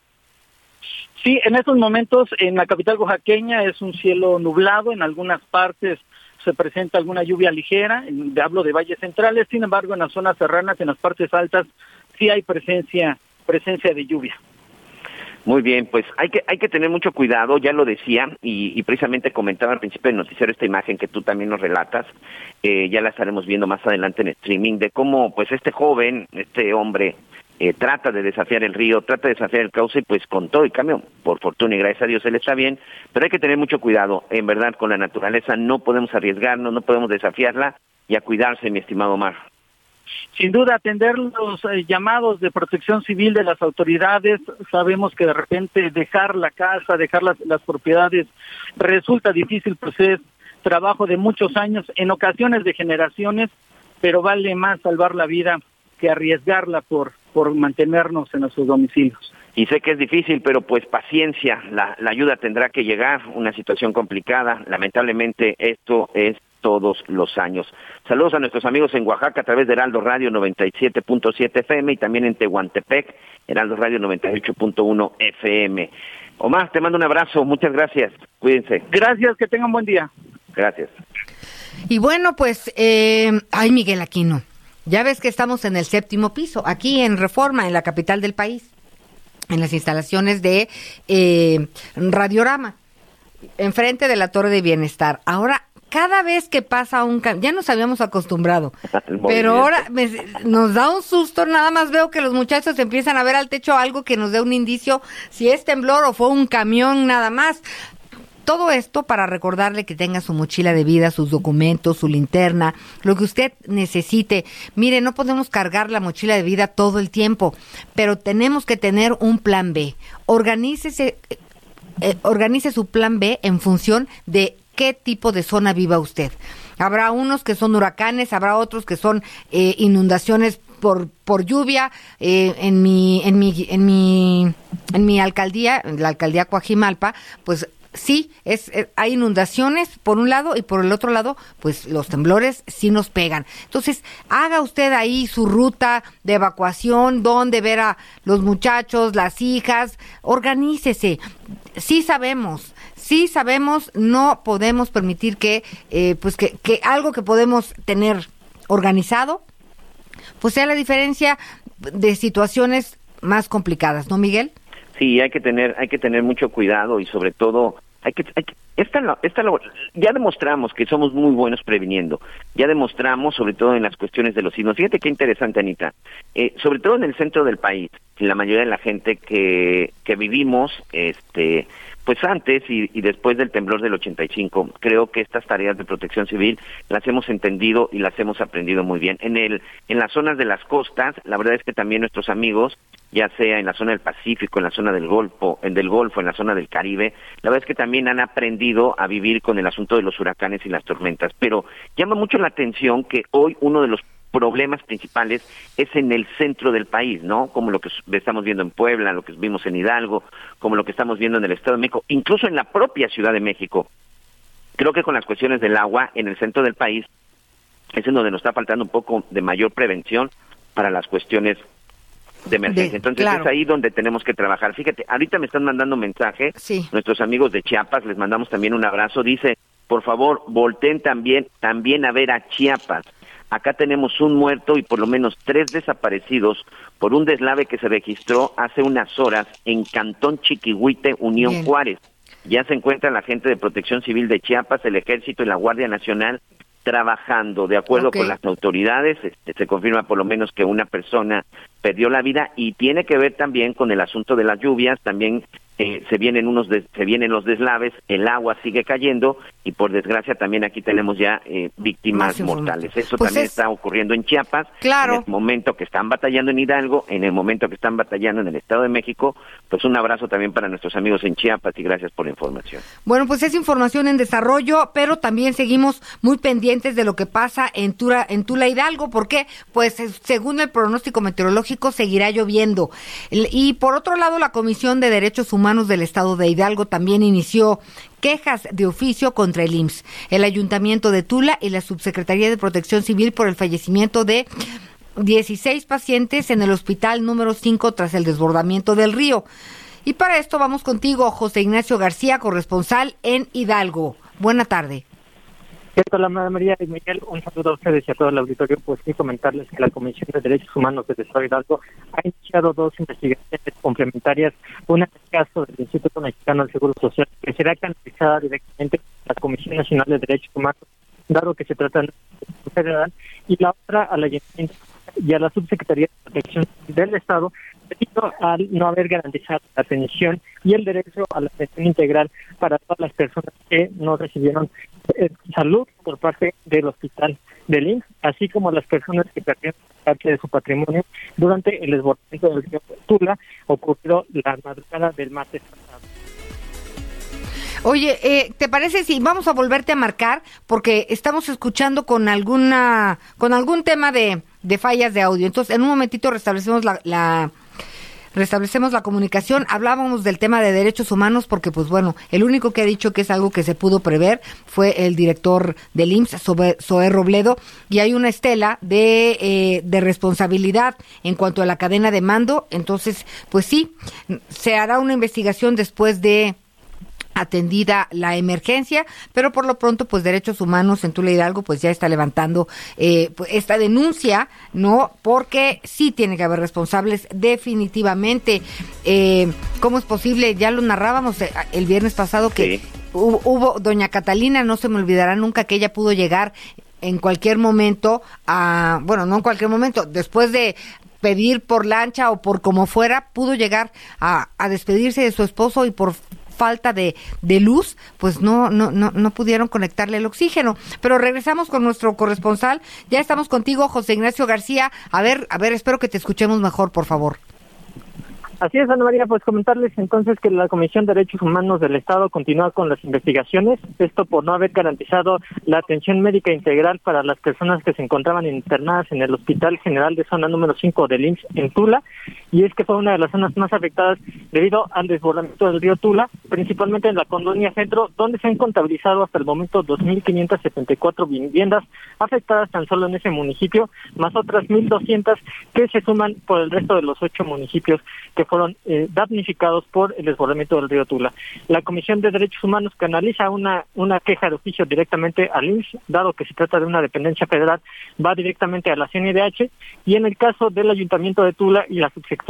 Sí, en estos momentos en la capital oaxaqueña es un cielo nublado, en algunas partes se presenta alguna lluvia ligera, hablo de valles centrales, sin embargo en las zonas serranas, en las partes altas, sí hay presencia, presencia de lluvia. Muy bien, pues hay que hay que tener mucho cuidado, ya lo decía y, precisamente comentaba al principio del noticiero esta imagen que tú también nos relatas, eh, ya la estaremos viendo más adelante en streaming de cómo pues este joven, este hombre eh, trata de desafiar el río, trata de desafiar el cauce pues con todo y cambio, por fortuna y gracias a Dios él está bien, pero hay que tener mucho cuidado, en verdad, con la naturaleza, no podemos arriesgarnos, no podemos desafiarla y a cuidarse, mi estimado Omar. Sin duda, atender los eh, llamados de protección civil de las autoridades. Sabemos que de repente dejar la casa, dejar las, las propiedades resulta difícil, pues es trabajo de muchos años, en ocasiones de generaciones, pero vale más salvar la vida que arriesgarla por, por mantenernos en nuestros domicilios. Y sé que es difícil, pero pues paciencia, la, la ayuda tendrá que llegar, una situación complicada, lamentablemente esto es todos los años. Saludos a nuestros amigos en Oaxaca a través de Heraldo Radio 97.7 FM y también en Tehuantepec, Heraldo Radio 98.1 FM. Omar, te mando un abrazo, muchas gracias, cuídense. Gracias, que tengan buen día. Gracias. Y bueno, pues, eh, ay Miguel Aquino, ya ves que estamos en el séptimo piso, aquí en Reforma, en la capital del país, en las instalaciones de eh, Radiorama, enfrente de la Torre de Bienestar. Ahora, cada vez que pasa un cambio, ya nos habíamos acostumbrado, pero ahora nos da un susto, nada más veo que los muchachos empiezan a ver al techo algo que nos dé un indicio si es temblor o fue un camión nada más. Todo esto para recordarle que tenga su mochila de vida, sus documentos, su linterna, lo que usted necesite. Mire, no podemos cargar la mochila de vida todo el tiempo, pero tenemos que tener un plan B. Organícese, eh, organice su plan B en función de qué tipo de zona viva usted. Habrá unos que son huracanes, habrá otros que son eh, inundaciones por, por lluvia. Eh, en mi en mi en mi en mi alcaldía, en la alcaldía Coajimalpa, pues sí, es, eh, hay inundaciones por un lado y por el otro lado, pues los temblores sí nos pegan. Entonces, haga usted ahí su ruta de evacuación, donde ver a los muchachos, las hijas, organícese. Sí sabemos, sí sabemos, no podemos permitir que, eh, pues que, que algo que podemos tener organizado, pues sea la diferencia de situaciones más complicadas, ¿no, Miguel? Sí, hay que tener, hay que tener mucho cuidado y sobre todo hay que, hay que esta, esta, ya demostramos que somos muy buenos previniendo, ya demostramos sobre todo en las cuestiones de los signos. Fíjate qué interesante, Anita, eh, sobre todo en el centro del país, la mayoría de la gente que, que vivimos, este, pues antes y, y, después del temblor del 85, creo que estas tareas de protección civil las hemos entendido y las hemos aprendido muy bien. En el, en las zonas de las costas, la verdad es que también nuestros amigos ya sea en la zona del Pacífico, en la zona del Golfo, en del Golfo, en la zona del Caribe, la verdad es que también han aprendido a vivir con el asunto de los huracanes y las tormentas. Pero llama mucho la atención que hoy uno de los problemas principales es en el centro del país, ¿no? Como lo que estamos viendo en Puebla, lo que vimos en Hidalgo, como lo que estamos viendo en el Estado de México, incluso en la propia Ciudad de México. Creo que con las cuestiones del agua en el centro del país es en donde nos está faltando un poco de mayor prevención para las cuestiones de emergencia. Entonces es ahí donde tenemos que trabajar. Fíjate, ahorita me están mandando mensaje, nuestros amigos de Chiapas, les mandamos también un abrazo, dice, por favor, volteen también, también a ver a Chiapas. Acá tenemos un muerto y por lo menos tres desaparecidos por un deslave que se registró hace unas horas en Cantón Chiquihuite, Unión Juárez. Ya se encuentra la gente de Protección Civil de Chiapas, el Ejército y la Guardia Nacional trabajando de acuerdo con las autoridades. Este, se confirma por lo menos que una persona perdió la vida y tiene que ver también con el asunto de las lluvias. También eh, se vienen unos se vienen los deslaves, el agua sigue cayendo y por desgracia también aquí tenemos ya eh, víctimas mortales. Eso Pues también es- está ocurriendo en Chiapas. Claro. En el momento que están batallando en Hidalgo, en el momento que están batallando en el Estado de México, pues un abrazo también para nuestros amigos en Chiapas y gracias por la información. Bueno, pues es información en desarrollo, pero también seguimos muy pendientes de lo que pasa en Tula, en Tula Hidalgo, porque pues es- según el pronóstico meteorológico seguirá lloviendo. Y por otro lado, la Comisión de Derechos Humanos del Estado de Hidalgo también inició quejas de oficio contra el IMSS, el Ayuntamiento de Tula y la Subsecretaría de Protección Civil por el fallecimiento de 16 pacientes en el hospital número 5 tras el desbordamiento del río. Y para esto vamos contigo, José Ignacio García, corresponsal en Hidalgo. Buena tarde. ¿Qué tal, Ana María y Miguel? Un saludo a ustedes y a todo el auditorio. Pues sí, comentarles que la Comisión de Derechos Humanos del Estado de Hidalgo ha iniciado dos investigaciones complementarias. Una en el caso del Instituto Mexicano del Seguro Social, que será canalizada directamente a la Comisión Nacional de Derechos Humanos, dado que se trata de federal, y la otra al Ayuntamiento y a la Subsecretaría de Protección del Estado, debido al no haber garantizado la atención y el derecho a la atención integral para todas las personas que no recibieron eh, salud por parte del hospital del IMSS, así como las personas que perdieron parte de su patrimonio durante el desbordamiento del río Tula, ocurrido la madrugada del martes pasado. Oye, eh, ¿te parece si vamos a volverte a marcar? Porque estamos escuchando con alguna, con algún tema de, de fallas de audio. Entonces, en un momentito restablecemos la, la restablecemos la comunicación. Hablábamos del tema de derechos humanos porque, pues bueno, el único que ha dicho que es algo que se pudo prever fue el director del IMSS, Zoé Robledo, y hay una estela de, eh, de responsabilidad en cuanto a la cadena de mando. Entonces, pues sí, se hará una investigación después de atendida la emergencia, pero por lo pronto, pues Derechos Humanos en Tula Hidalgo, pues ya está levantando eh, pues, esta denuncia, ¿no? Porque sí tiene que haber responsables definitivamente. Eh, ¿Cómo es posible? Ya lo narrábamos eh, el viernes pasado que Sí. hubo, hubo- doña Catalina, no se me olvidará nunca que ella pudo llegar en cualquier momento a, bueno, no en cualquier momento, después de pedir por lancha o por como fuera, pudo llegar a, a despedirse de su esposo y por falta de, de luz, pues no, no, no, no pudieron conectarle el oxígeno. Pero regresamos con nuestro corresponsal. Ya estamos contigo, José Ignacio García. A ver, a ver, espero que te escuchemos mejor, por favor. Así es, Ana María, pues comentarles entonces que la Comisión de Derechos Humanos del Estado continúa con las investigaciones, esto por no haber garantizado la atención médica integral para las personas que se encontraban internadas en el Hospital General de Zona número 5 del IMSS en Tula, y es que fue una de las zonas más afectadas debido al desbordamiento del río Tula, principalmente en la colonia Centro, donde se han contabilizado hasta el momento 2.574 viviendas afectadas tan solo en ese municipio, más otras 1.200 que se suman por el resto de los ocho municipios que fueron eh, damnificados por el desbordamiento del río Tula. La Comisión de Derechos Humanos canaliza una, una queja de oficio directamente al IMSS, dado que se trata de una dependencia federal, va directamente a la CNDH y en el caso del Ayuntamiento de Tula y la Subsecretaría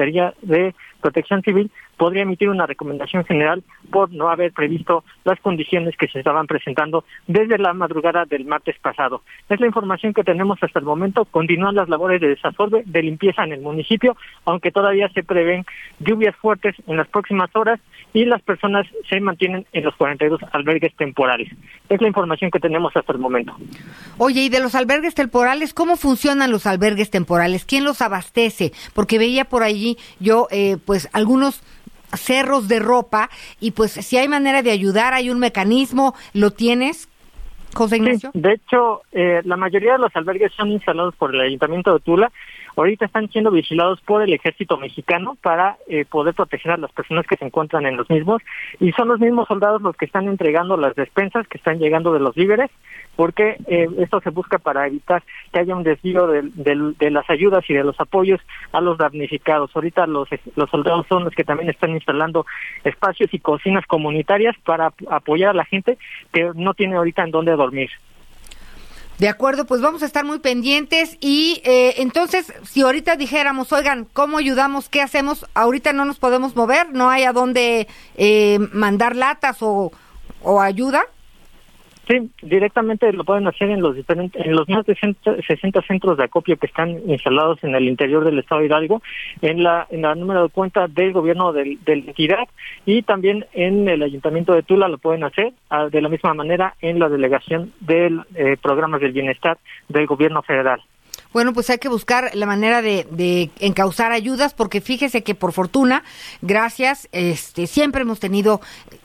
de Protección Civil podría emitir una recomendación general por no haber previsto las condiciones que se estaban presentando desde la madrugada del martes pasado. Es la información que tenemos hasta el momento. Continúan las labores de desasolve, de limpieza en el municipio, aunque todavía se prevén lluvias fuertes en las próximas horas y las personas se mantienen en los 42 albergues temporales. Es la información que tenemos hasta el momento. Oye, y de los albergues temporales, ¿cómo funcionan los albergues temporales? ¿Quién los abastece? Porque veía por allí yo, eh, algunos cerros de ropa y pues si hay manera de ayudar, hay un mecanismo, ¿lo tienes, José Ignacio? Sí, de hecho, eh, la mayoría de los albergues son instalados por el Ayuntamiento de Tula. Ahorita están siendo vigilados por el ejército mexicano para eh, poder proteger a las personas que se encuentran en los mismos. Y son los mismos soldados los que están entregando las despensas que están llegando de los víveres, porque eh, esto se busca para evitar que haya un desvío del- del- de, las ayudas y de los apoyos a los damnificados. Ahorita los, los soldados son los que también están instalando espacios y cocinas comunitarias para ap- apoyar a la gente que no tiene ahorita en dónde dormir. De acuerdo, pues vamos a estar muy pendientes y eh, entonces, si ahorita dijéramos, oigan, ¿cómo ayudamos? ¿Qué hacemos? Ahorita no nos podemos mover, no hay a dónde eh, mandar latas o, o ayuda. Sí, directamente lo pueden hacer en los diferentes, en los más de 60 centros de acopio que están instalados en el interior del estado de Hidalgo, en la, en la número de cuenta del gobierno del, la entidad y también en el ayuntamiento de Tula lo pueden hacer ah, de la misma manera en la delegación del eh, programas del bienestar del gobierno federal. Bueno, pues hay que buscar la manera de, de, encauzar ayudas, porque fíjese que por fortuna, gracias, este, siempre hemos tenido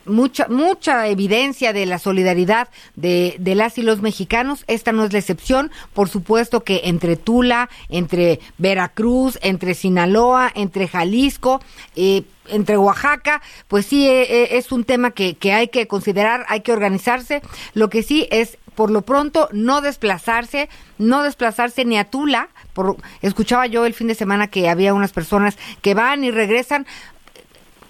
mucha, mucha evidencia de la solidaridad de, de las y los mexicanos. Esta no es la excepción. Por supuesto que entre Tula, entre Veracruz, entre Sinaloa, entre Jalisco, eh, entre Oaxaca, pues sí eh, eh, es un tema que, que hay que considerar, hay que organizarse. Lo que sí es por lo pronto no desplazarse, no desplazarse ni a Tula. Por, escuchaba yo el fin de semana que había unas personas que van y regresan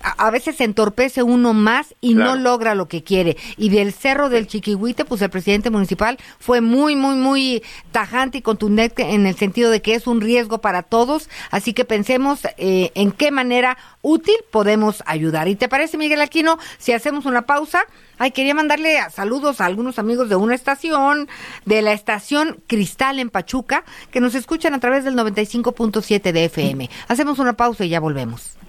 a, veces se entorpece uno más y no logra lo que quiere. Y del Cerro del Chiquihuite, pues el presidente municipal fue muy, muy, muy tajante y contundente en el sentido de que es un riesgo para todos. Así que pensemos eh, en qué manera útil podemos ayudar. ¿Y te parece, Miguel Aquino, si hacemos una pausa? Ay, quería mandarle saludos a algunos amigos de una estación, de la estación Cristal en Pachuca, que nos escuchan a través del 95.7 de FM. Hacemos una pausa y ya volvemos.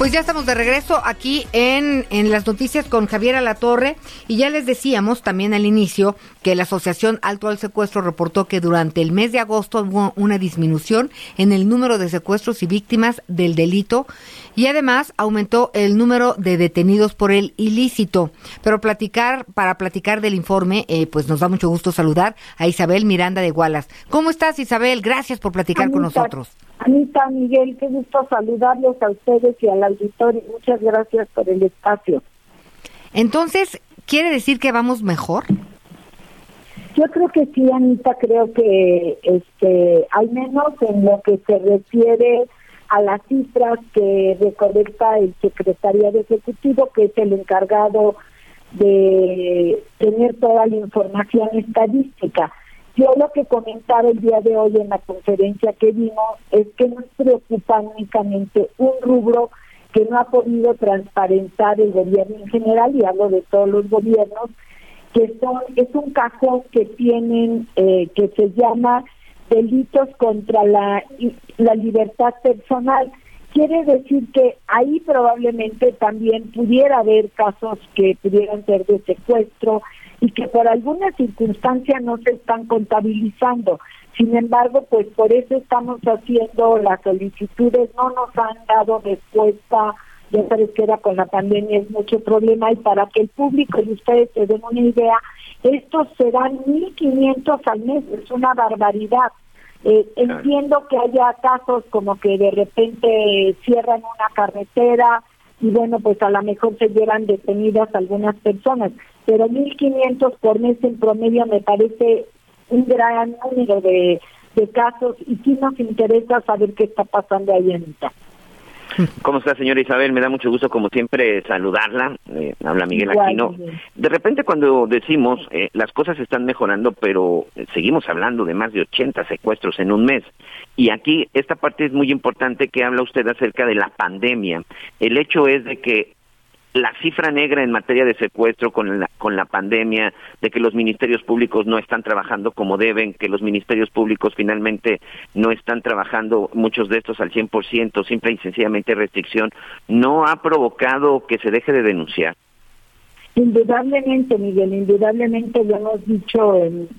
Pues ya estamos de regreso aquí en, en las noticias con Javier Alatorre. Y ya les decíamos también al inicio que la Asociación Alto al Secuestro reportó que durante el mes de agosto hubo una disminución en el número de secuestros y víctimas del delito y además aumentó el número de detenidos por el ilícito. Pero platicar, para platicar del informe, eh, pues nos da mucho gusto saludar a Isabel Miranda de Gualas. ¿Cómo estás Isabel? Gracias por platicar con nosotros. Anita, Miguel, qué gusto saludarlos a ustedes y al auditorio. Muchas gracias por el espacio. Entonces, ¿quiere decir que vamos mejor? Yo creo que sí, Anita, creo que este, al menos en lo que se refiere a las cifras que recolecta el secretario ejecutivo, que es el encargado de tener toda la información estadística. Yo lo que comentaba el día de hoy en la conferencia que vimos es que nos preocupa únicamente un rubro que no ha podido transparentar el gobierno en general, y hablo de todos los gobiernos, que son es un cajón que tienen, eh, que se llama delitos contra la, la libertad personal. Quiere decir que ahí probablemente también pudiera haber casos que pudieran ser de secuestro, y que por alguna circunstancia no se están contabilizando. Sin embargo, pues por eso estamos haciendo las solicitudes, no nos han dado respuesta, ya sabes que era con la pandemia es mucho problema y para que el público y ustedes se den una idea, estos serán 1.500 al mes, es una barbaridad. Eh, entiendo que haya casos como que de repente cierran una carretera y bueno, pues a lo mejor se llevan detenidas algunas personas, pero 1.500 por mes en promedio me parece un gran número de, casos y sí nos interesa saber qué está pasando ahí en esta. ¿Cómo está, señora Isabel? Me da mucho gusto, como siempre, saludarla. Eh, habla Miguel Aquino. De repente, cuando decimos eh, las cosas están mejorando, pero seguimos hablando de más de 80 secuestros en un mes. Y aquí, esta parte es muy importante que habla usted acerca de la pandemia. El hecho es de que la cifra negra en materia de secuestro con la, con la pandemia, de que los ministerios públicos no están trabajando como deben, que los ministerios públicos finalmente no están trabajando, muchos de estos al 100%, simple y sencillamente restricción, no ha provocado que se deje de denunciar. Indudablemente, Miguel, indudablemente lo hemos dicho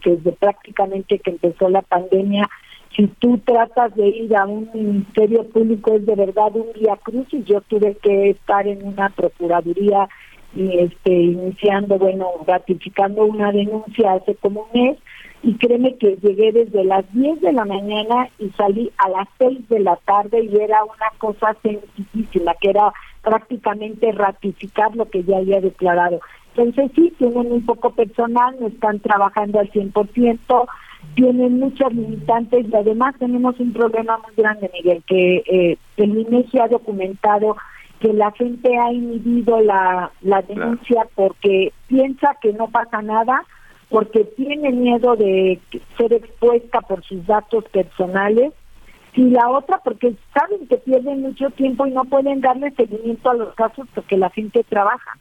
desde prácticamente que empezó la pandemia, si tú tratas de ir a un ministerio público es de verdad un día crucis. Yo tuve que estar en una procuraduría y este iniciando, bueno, ratificando una denuncia hace como un mes y créeme que llegué desde las 10 de la mañana y salí a las 6 de la tarde y era una cosa sencillísima, que era prácticamente ratificar lo que ya había declarado. Entonces sí, tienen un poco personal, no están trabajando al 100%, tienen muchas limitantes y además tenemos un problema muy grande, Miguel, que eh, el INEGI ha documentado que la gente ha inhibido la, la denuncia porque piensa que no pasa nada, porque tiene miedo de ser expuesta por sus datos personales y la otra porque saben que pierden mucho tiempo y no pueden darle seguimiento a los casos porque la gente trabaja.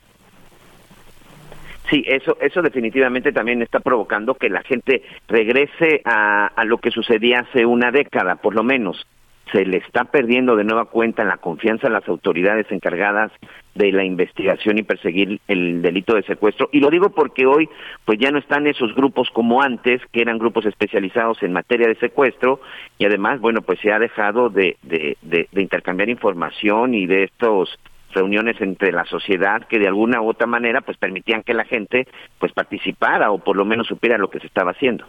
Sí, eso, eso definitivamente también está provocando que la gente regrese a, a lo que sucedía hace una década, por lo menos se le está perdiendo de nueva cuenta la confianza a las autoridades encargadas de la investigación y perseguir el delito de secuestro. Y lo digo porque hoy pues ya no están esos grupos como antes, que eran grupos especializados en materia de secuestro, y además, bueno, pues se ha dejado de, intercambiar información y de estos reuniones entre la sociedad que de alguna u otra manera pues permitían que la gente pues participara o por lo menos supiera lo que se estaba haciendo.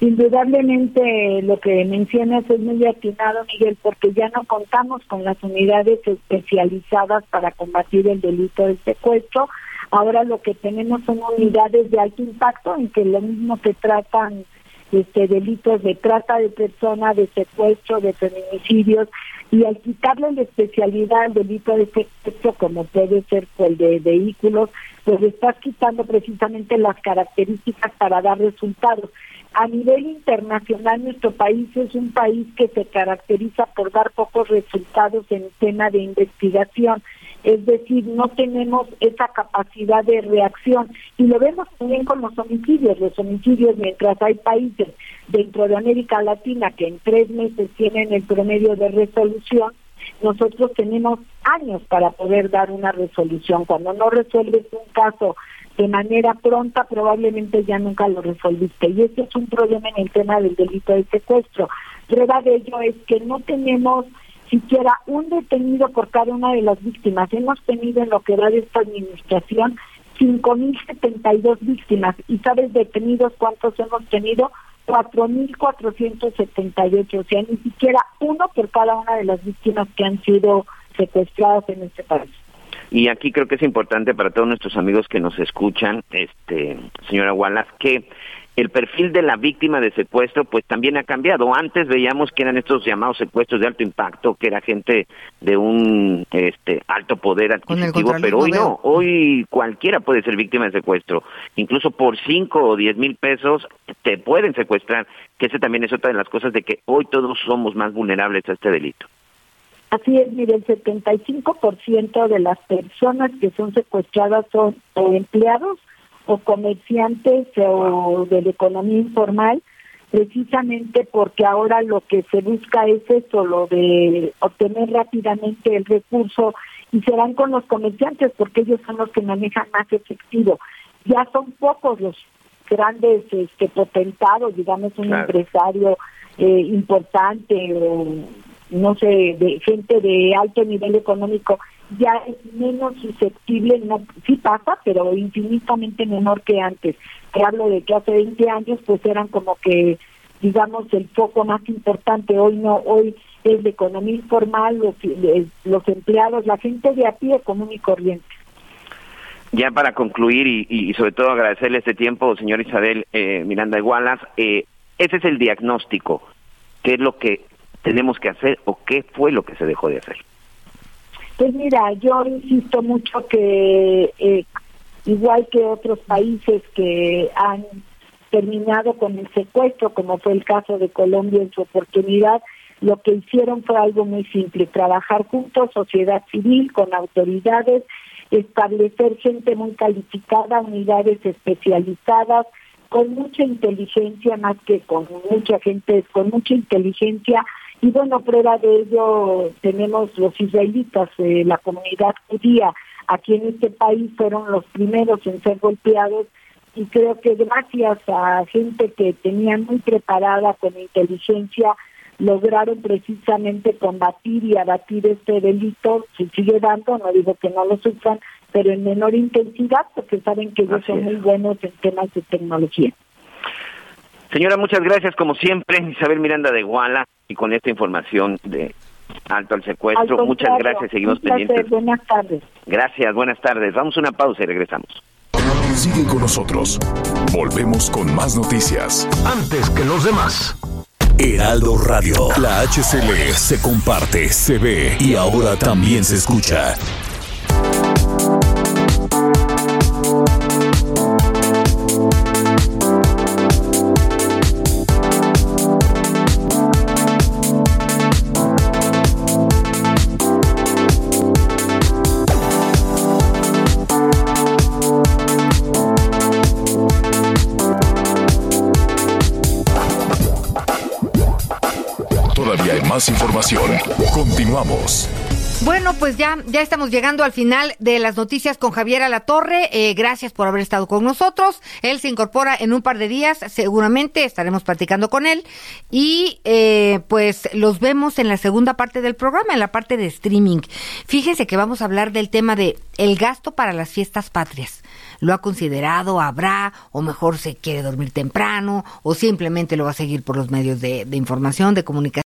Indudablemente lo que mencionas es muy atinado, Miguel, porque ya no contamos con las unidades especializadas para combatir el delito del secuestro. Ahora lo que tenemos son unidades de alto impacto en que lo mismo se tratan este delitos de trata de personas, de secuestro, de feminicidios, y al quitarle la especialidad al delito de secuestro, como puede ser el de vehículos, pues estás quitando precisamente las características para dar resultados. A nivel internacional, nuestro país es un país que se caracteriza por dar pocos resultados en tema de investigación. Es decir, no tenemos esa capacidad de reacción. Y lo vemos también con los homicidios. Los homicidios, mientras hay países dentro de América Latina que en tres meses tienen el promedio de resolución, nosotros tenemos años para poder dar una resolución. Cuando no resuelves un caso de manera pronta, probablemente ya nunca lo resolviste. Y ese es un problema en el tema del delito de secuestro. Prueba de ello es que no tenemos siquiera un detenido por cada una de las víctimas. Hemos tenido en lo que va de esta administración 5.072 víctimas. ¿Y sabes detenidos cuántos hemos tenido? 4.478. O sea, ni siquiera uno por cada una de las víctimas que han sido secuestradas en este país. Y aquí creo que es importante para todos nuestros amigos que nos escuchan, este, señora Wallace, que el perfil de la víctima de secuestro pues también ha cambiado. Antes veíamos que eran estos llamados secuestros de alto impacto, que era gente de un este alto poder adquisitivo, pero hoy no, hoy cualquiera puede ser víctima de secuestro. Incluso por cinco o diez mil pesos te pueden secuestrar, que ese también es otra de las cosas de que hoy todos somos más vulnerables a este delito. Así es, mire, el 75% de las personas que son secuestradas son empleados o comerciantes o de la economía informal, precisamente porque ahora lo que se busca es eso, lo de obtener rápidamente el recurso y se van con los comerciantes porque ellos son los que manejan más efectivo. Ya son pocos los grandes este, potentados, digamos un empresario eh, importante o no sé, de gente de alto nivel económico ya es menos susceptible, no, sí pasa, pero infinitamente menor que antes. Te hablo de que hace 20 años pues eran como que, digamos, el foco más importante, hoy no, hoy es de economía informal, los, los empleados, la gente de a pie común y corriente. Ya para concluir y, y sobre todo agradecerle este tiempo, señor Isabel eh, Miranda Igualas, eh, ese es el diagnóstico. ¿Qué es lo que tenemos que hacer o qué fue lo que se dejó de hacer? Pues mira, yo insisto mucho que eh, igual que otros países que han terminado con el secuestro, como fue el caso de Colombia en su oportunidad, lo que hicieron fue algo muy simple, trabajar juntos, sociedad civil, con autoridades, establecer gente muy calificada, unidades especializadas, con mucha inteligencia, más que con mucha gente, con mucha inteligencia, y bueno, prueba de ello tenemos los israelitas, eh, la comunidad judía. Aquí en este país fueron los primeros en ser golpeados y creo que gracias a gente que tenía muy preparada con inteligencia lograron precisamente combatir y abatir este delito, se sigue dando, no digo que no lo sufran, pero en menor intensidad porque saben que ellos son muy buenos en temas de tecnología. Señora, muchas gracias como siempre, Isabel Miranda de Guala y con esta información de alto al secuestro. Muchas gracias, seguimos pendientes. Buenas tardes. Gracias, buenas tardes. Vamos a una pausa y regresamos. Sigue con nosotros. Volvemos con más noticias. Antes que los demás. Heraldo Radio. La HCL se comparte, se ve y ahora también se escucha. Continuamos. Bueno, pues ya, ya estamos llegando al final de las noticias con Javier Alatorre. Eh, gracias por haber estado con nosotros. Él se incorpora en un par de días, seguramente estaremos platicando con él. Y eh, pues los vemos en la segunda parte del programa, en la parte de streaming. Fíjense que vamos a hablar del tema de el gasto para las fiestas patrias. ¿Lo ha considerado? ¿Habrá? ¿O mejor se quiere dormir temprano? ¿O simplemente lo va a seguir por los medios de información, de comunicación?